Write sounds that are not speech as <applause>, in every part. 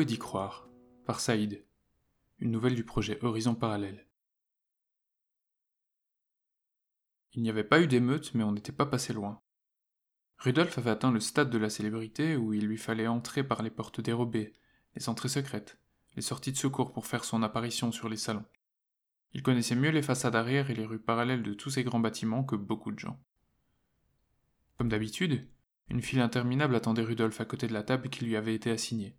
et d'y croire, par Saïd. Une nouvelle du projet Horizon Parallèle. Il n'y avait pas eu d'émeute, mais on n'était pas passé loin. Rudolf avait atteint le stade de la célébrité où il lui fallait entrer par les portes dérobées, les entrées secrètes, les sorties de secours pour faire son apparition sur les salons. Il connaissait mieux les façades arrière et les rues parallèles de tous ces grands bâtiments que beaucoup de gens. Comme d'habitude, une file interminable attendait Rudolf à côté de la table qui lui avait été assignée.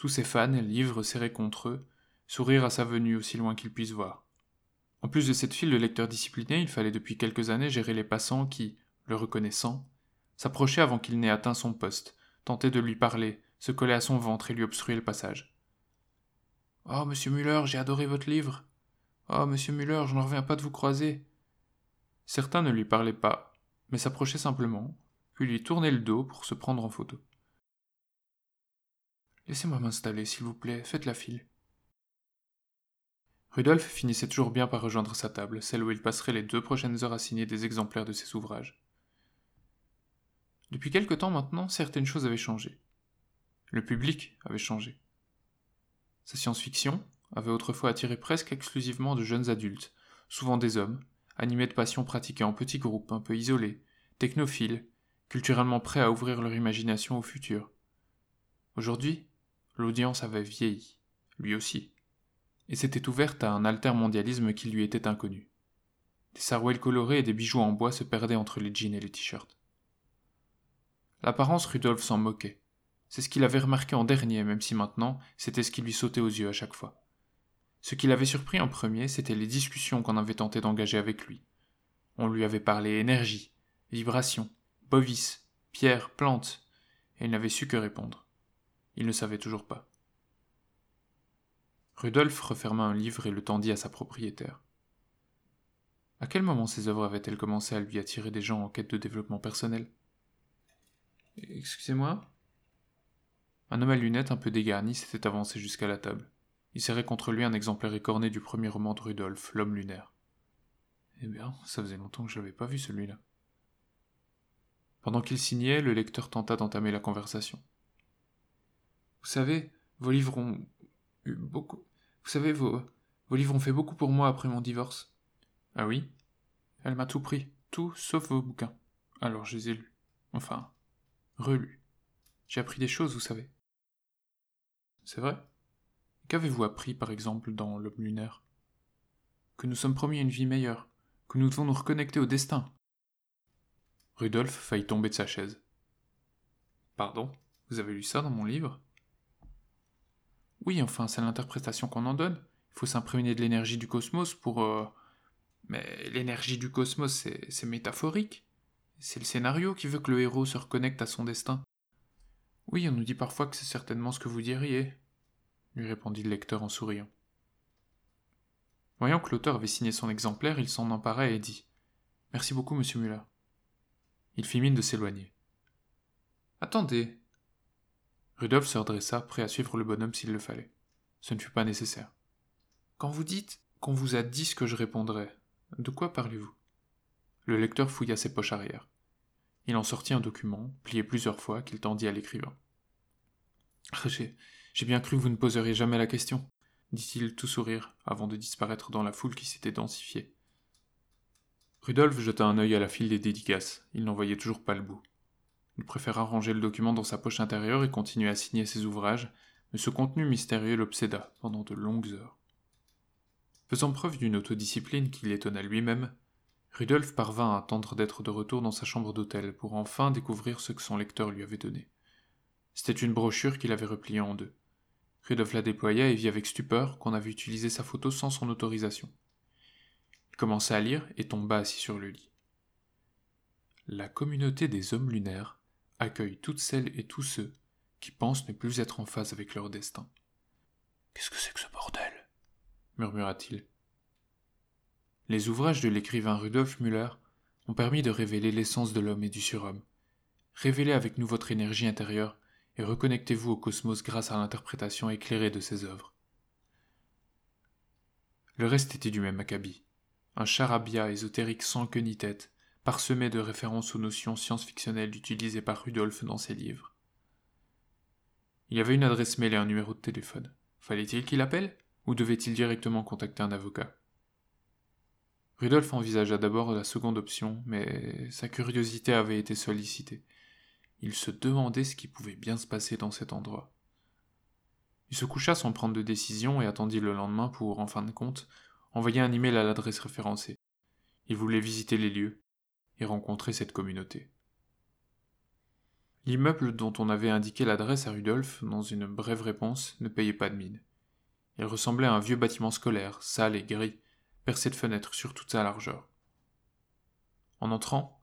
Tous ses fans, livres serrés contre eux, sourire à sa venue aussi loin qu'ils puissent voir. En plus de cette file de lecteurs disciplinés, il fallait depuis quelques années gérer les passants qui, le reconnaissant, s'approchaient avant qu'il n'ait atteint son poste, tentaient de lui parler, se collaient à son ventre et lui obstruaient le passage. Oh, monsieur Muller, j'ai adoré votre livre. Oh, monsieur Muller, je n'en reviens pas de vous croiser. Certains ne lui parlaient pas, mais s'approchaient simplement, puis lui tournaient le dos pour se prendre en photo. Laissez-moi m'installer, s'il vous plaît, faites la file. Rudolf finissait toujours bien par rejoindre sa table, celle où il passerait les deux prochaines heures à signer des exemplaires de ses ouvrages. Depuis quelque temps maintenant, certaines choses avaient changé. Le public avait changé. Sa science-fiction avait autrefois attiré presque exclusivement de jeunes adultes, souvent des hommes, animés de passions pratiquées en petits groupes, un peu isolés, technophiles, culturellement prêts à ouvrir leur imagination au futur. Aujourd'hui, l'audience avait vieilli, lui aussi et s'était ouverte à un altermondialisme qui lui était inconnu. Des sarouels colorés et des bijoux en bois se perdaient entre les jeans et les t-shirts. L'apparence, Rudolf s'en moquait. C'est ce qu'il avait remarqué en dernier, même si maintenant, c'était ce qui lui sautait aux yeux à chaque fois. Ce qui l'avait surpris en premier, c'était les discussions qu'on avait tenté d'engager avec lui. On lui avait parlé énergie, vibration, bovis, pierre, plantes, et il n'avait su que répondre. Il ne savait toujours pas. Rudolf referma un livre et le tendit à sa propriétaire. À quel moment ces œuvres avaient-elles commencé à lui attirer des gens en quête de développement personnel? Excusez-moi? Un homme à lunettes un peu dégarni s'était avancé jusqu'à la table. Il serrait contre lui un exemplaire écorné du premier roman de Rudolf, L'homme lunaire. Eh bien, ça faisait longtemps que je n'avais pas vu celui-là. Pendant qu'il signait, le lecteur tenta d'entamer la conversation. Vous savez, vos livres ont eu beaucoup, vous savez, vos, livres ont fait beaucoup pour moi après mon divorce. Ah oui? Elle m'a tout pris, tout sauf vos bouquins. Alors je les ai lus. Enfin, relus. J'ai appris des choses, vous savez. C'est vrai? Qu'avez-vous appris, par exemple, dans L'homme lunaire? Que nous sommes promis une vie meilleure, que nous devons nous reconnecter au destin. Rudolf faillit tomber de sa chaise. Pardon? Vous avez lu ça dans mon livre? Oui, enfin, c'est l'interprétation qu'on en donne. Il faut s'imprégner de l'énergie du cosmos pour... Euh, mais l'énergie du cosmos, c'est métaphorique. C'est le scénario qui veut que le héros se reconnecte à son destin. Oui, on nous dit parfois que c'est certainement ce que vous diriez, lui répondit le lecteur en souriant. Voyant que l'auteur avait signé son exemplaire, il s'en empara et dit Merci beaucoup, monsieur Muller. Il fit mine de s'éloigner. Attendez, Rudolf se redressa, prêt à suivre le bonhomme s'il le fallait. Ce ne fut pas nécessaire. Quand vous dites qu'on vous a dit ce que je répondrais, de quoi parlez-vous? Le lecteur fouilla ses poches arrière. Il en sortit un document, plié plusieurs fois, qu'il tendit à l'écrivain. J'ai bien cru que vous ne poseriez jamais la question, dit-il tout sourire, avant de disparaître dans la foule qui s'était densifiée. Rudolf jeta un œil à la file des dédicaces, il n'en voyait toujours pas le bout. Il préféra ranger le document dans sa poche intérieure et continuer à signer ses ouvrages, mais ce contenu mystérieux l'obséda pendant de longues heures. Faisant preuve d'une autodiscipline qui l'étonna lui-même, Rudolf parvint à attendre d'être de retour dans sa chambre d'hôtel pour enfin découvrir ce que son lecteur lui avait donné. C'était une brochure qu'il avait repliée en deux. Rudolf la déploya et vit avec stupeur qu'on avait utilisé sa photo sans son autorisation. Il commença à lire et tomba assis sur le lit. La communauté des hommes lunaires accueille toutes celles et tous ceux qui pensent ne plus être en phase avec leur destin. Qu'est-ce que c'est que ce bordel? murmura-t-il. Les ouvrages de l'écrivain Rudolf Müller ont permis de révéler l'essence de l'homme et du surhomme. Révélez avec nous votre énergie intérieure et reconnectez-vous au cosmos grâce à l'interprétation éclairée de ses œuvres. Le reste était du même acabit. Un charabia ésotérique sans queue ni tête, parsemé de références aux notions science-fictionnelles utilisées par Rudolf dans ses livres. Il y avait une adresse mail et un numéro de téléphone. Fallait-il qu'il appelle Ou devait-il directement contacter un avocat? Rudolf envisagea d'abord la seconde option, mais sa curiosité avait été sollicitée. Il se demandait ce qui pouvait bien se passer dans cet endroit. Il se coucha sans prendre de décision et attendit le lendemain pour, en fin de compte, envoyer un email à l'adresse référencée. Il voulait visiter les lieux et rencontrer cette communauté. L'immeuble dont on avait indiqué l'adresse à Rudolf dans une brève réponse ne payait pas de mine. Il ressemblait à un vieux bâtiment scolaire, sale et gris, percé de fenêtres sur toute sa largeur. En entrant,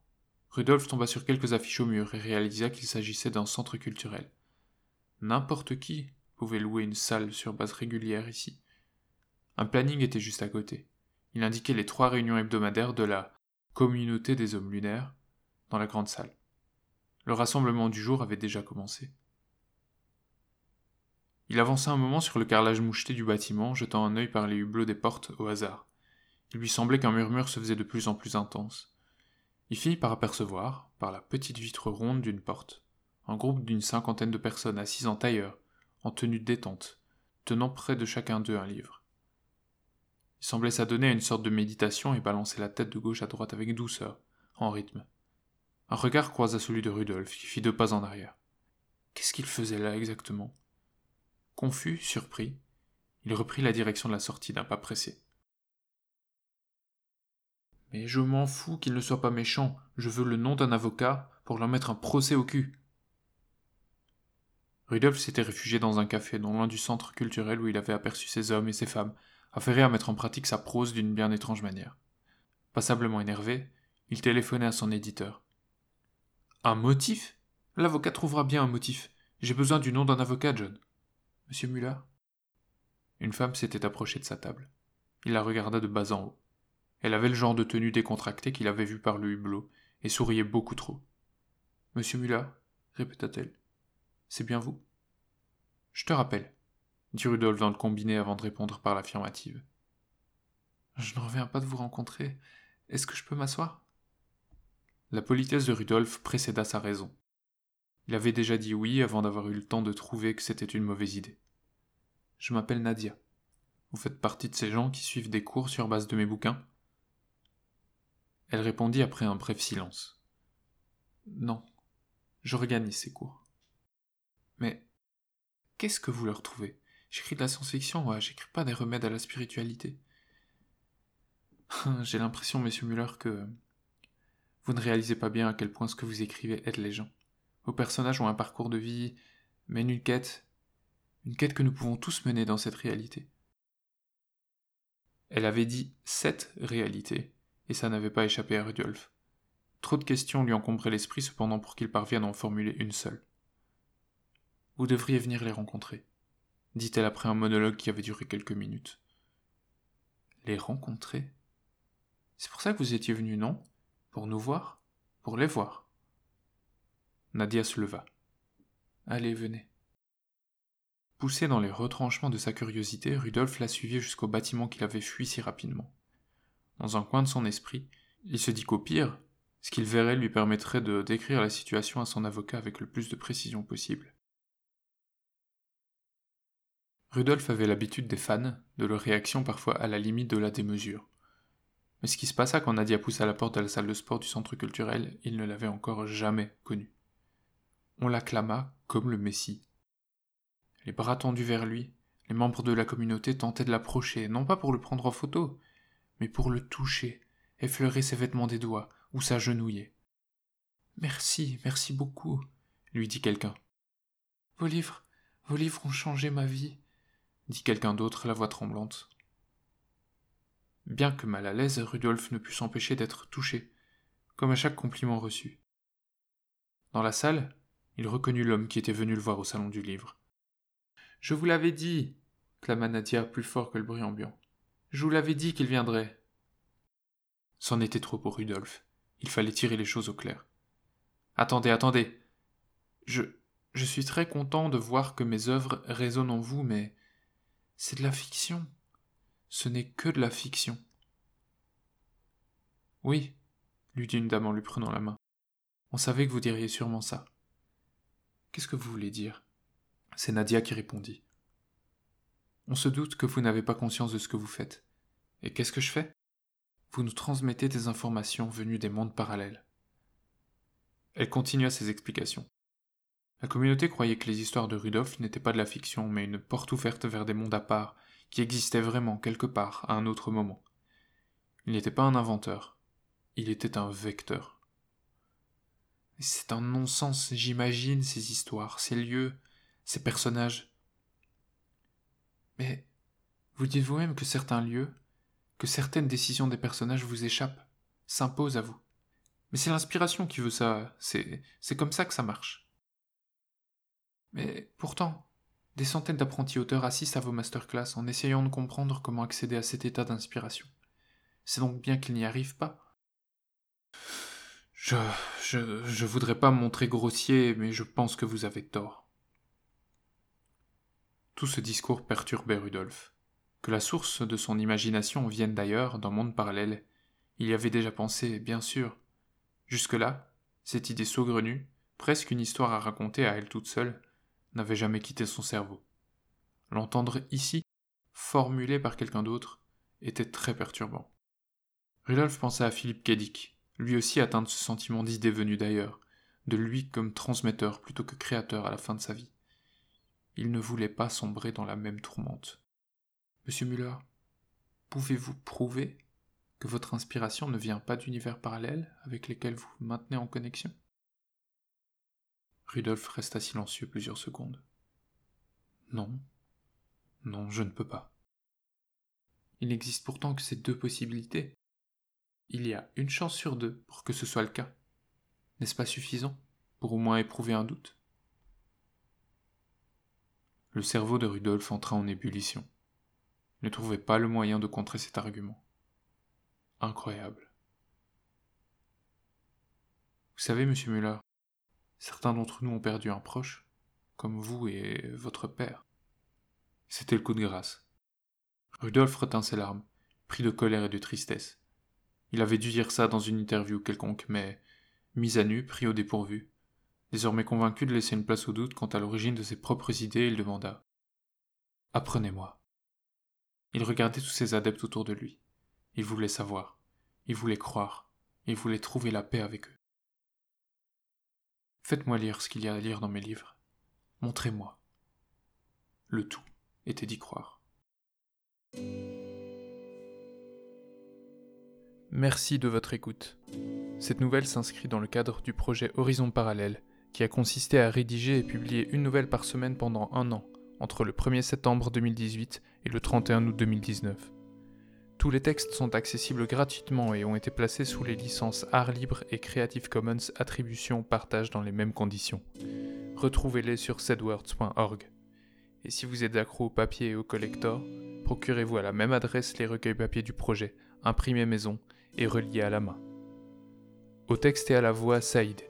Rudolf tomba sur quelques affiches au mur et réalisa qu'il s'agissait d'un centre culturel. N'importe qui pouvait louer une salle sur base régulière ici. Un planning était juste à côté. Il indiquait les trois réunions hebdomadaires de la communauté des hommes lunaires dans la grande salle. Le rassemblement du jour avait déjà commencé. Il avança un moment sur le carrelage moucheté du bâtiment, jetant un œil par les hublots des portes au hasard. Il lui semblait qu'un murmure se faisait de plus en plus intense. Il finit par apercevoir, par la petite vitre ronde d'une porte, un groupe d'une cinquantaine de personnes assises en tailleur, en tenue détente, tenant près de chacun d'eux un livre. Il semblait s'adonner à une sorte de méditation et balancer la tête de gauche à droite avec douceur, en rythme. Un regard croisa celui de Rudolf, qui fit deux pas en arrière. Qu'est-ce qu'il faisait là exactement? Confus, surpris, il reprit la direction de la sortie d'un pas pressé. Mais je m'en fous qu'il ne soit pas méchant, je veux le nom d'un avocat pour leur mettre un procès au cul. Rudolf s'était réfugié dans un café non loin du centre culturel où il avait aperçu ces hommes et ces femmes, affairés à mettre en pratique sa prose d'une bien étrange manière. Passablement énervé, il téléphonait à son éditeur. Un motif? L'avocat trouvera bien un motif. J'ai besoin du nom d'un avocat, John. Monsieur Muller? Une femme s'était approchée de sa table. Il la regarda de bas en haut. Elle avait le genre de tenue décontractée qu'il avait vu par le hublot, et souriait beaucoup trop. Monsieur Muller? répéta-t-elle. C'est bien vous? Je te rappelle, dit Rudolf dans le combiné avant de répondre par l'affirmative. Je ne reviens pas de vous rencontrer. Est-ce que je peux m'asseoir? La politesse de Rudolf précéda sa raison. Il avait déjà dit oui avant d'avoir eu le temps de trouver que c'était une mauvaise idée. Je m'appelle Nadia. Vous faites partie de ces gens qui suivent des cours sur base de mes bouquins? Elle répondit après un bref silence. Non, regagne ces cours. Mais qu'est-ce que vous leur trouvez? J'écris de la science-fiction, ouais, j'écris pas des remèdes à la spiritualité. <laughs> J'ai l'impression, monsieur Muller, que vous ne réalisez pas bien à quel point ce que vous écrivez aide les gens. Vos personnages ont un parcours de vie, mènent une quête, une quête que nous pouvons tous mener dans cette réalité. Elle avait dit cette réalité, et ça n'avait pas échappé à Rudolf. Trop de questions lui encombraient l'esprit cependant pour qu'il parvienne à en formuler une seule. Vous devriez venir les rencontrer, dit-elle après un monologue qui avait duré quelques minutes. Les rencontrer? C'est pour ça que vous étiez venu, non? Pour nous voir? Pour les voir? Nadia se leva. Allez, venez. Poussé dans les retranchements de sa curiosité, Rudolf la suivit jusqu'au bâtiment qu'il avait fui si rapidement. Dans un coin de son esprit, il se dit qu'au pire, ce qu'il verrait lui permettrait de décrire la situation à son avocat avec le plus de précision possible. Rudolf avait l'habitude des fans, de leur réaction parfois à la limite de la démesure. Mais ce qui se passa quand Nadia poussa la porte de la salle de sport du centre culturel, il ne l'avait encore jamais connu. On l'acclama comme le Messie. Les bras tendus vers lui, les membres de la communauté tentaient de l'approcher, non pas pour le prendre en photo, mais pour le toucher, effleurer ses vêtements des doigts ou s'agenouiller. Merci, merci beaucoup, lui dit quelqu'un. Vos livres, vos livres ont changé ma vie dit quelqu'un d'autre, la voix tremblante. Bien que mal à l'aise, Rudolf ne put s'empêcher d'être touché, comme à chaque compliment reçu. Dans la salle, il reconnut l'homme qui était venu le voir au salon du livre. Je vous l'avais dit, clama Nadia plus fort que le bruit ambiant. Je vous l'avais dit qu'il viendrait. C'en était trop pour Rudolf. Il fallait tirer les choses au clair. Attendez, attendez. Je. Je suis très content de voir que mes œuvres résonnent en vous, mais c'est de la fiction. Ce n'est que de la fiction. Oui, lui dit une dame en lui prenant la main. On savait que vous diriez sûrement ça. Qu'est-ce que vous voulez dire? C'est Nadia qui répondit. On se doute que vous n'avez pas conscience de ce que vous faites. Et qu'est-ce que je fais? Vous nous transmettez des informations venues des mondes parallèles. Elle continua ses explications. La communauté croyait que les histoires de Rudolf n'étaient pas de la fiction, mais une porte ouverte vers des mondes à part, qui existaient vraiment quelque part, à un autre moment. Il n'était pas un inventeur, il était un vecteur. C'est un non-sens, j'imagine, ces histoires, ces lieux, ces personnages. Mais vous dites vous-même que certains lieux, que certaines décisions des personnages vous échappent, s'imposent à vous. Mais c'est l'inspiration qui veut ça, c'est, c'est comme ça que ça marche. Mais pourtant, des centaines d'apprentis auteurs assistent à vos masterclass en essayant de comprendre comment accéder à cet état d'inspiration. C'est donc bien qu'ils n'y arrivent pas. Je, je, je voudrais pas me montrer grossier, mais je pense que vous avez tort. Tout ce discours perturbait Rudolf. Que la source de son imagination vienne d'ailleurs, d'un monde parallèle, il y avait déjà pensé, bien sûr, Jusque-là, cette idée saugrenue, presque une histoire à raconter à elle toute seule, n'avait jamais quitté son cerveau. L'entendre ici, formulé par quelqu'un d'autre, était très perturbant. Rudolf pensa à Philippe Kedic, lui aussi atteint de ce sentiment d'idée venue d'ailleurs, de lui comme transmetteur plutôt que créateur à la fin de sa vie. Il ne voulait pas sombrer dans la même tourmente. Monsieur Müller, pouvez-vous prouver que votre inspiration ne vient pas d'univers parallèles avec lesquels vous maintenez en connexion? Rudolf resta silencieux plusieurs secondes. Non, non, je ne peux pas. Il n'existe pourtant que ces deux possibilités. Il y a une chance sur deux pour que ce soit le cas. N'est-ce pas suffisant pour au moins éprouver un doute? Le cerveau de Rudolf entra en ébullition. Il ne trouvait pas le moyen de contrer cet argument incroyable. Vous savez, monsieur Müller, certains d'entre nous ont perdu un proche, comme vous et votre père. C'était le coup de grâce. Rudolf retint ses larmes, pris de colère et de tristesse. Il avait dû dire ça dans une interview quelconque, mais, mis à nu, pris au dépourvu, désormais convaincu de laisser une place au doute quant à l'origine de ses propres idées, il demanda Apprenez-moi. Il regardait tous ses adeptes autour de lui. Il voulait savoir, il voulait croire, il voulait trouver la paix avec eux. Faites-moi lire ce qu'il y a à lire dans mes livres. Montrez-moi. Le tout était d'y croire. Merci de votre écoute. Cette nouvelle s'inscrit dans le cadre du projet Horizon Parallèle, qui a consisté à rédiger et publier une nouvelle par semaine pendant un an, entre le 1er septembre 2018 et le 31 août 2019. Tous les textes sont accessibles gratuitement et ont été placés sous les licences Art Libre et Creative Commons Attribution Partage dans les mêmes conditions. Retrouvez-les sur sedwords.org. Et si vous êtes accro au papier et au collector, procurez-vous à la même adresse les recueils papier du projet, imprimés maison et reliés à la main. Au texte et à la voix, Saïd.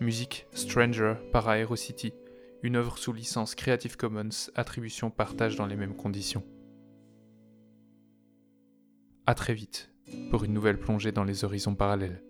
Musique Stranger par Aerocity, une œuvre sous licence Creative Commons Attribution Partage dans les mêmes conditions. A très vite pour une nouvelle plongée dans les horizons parallèles.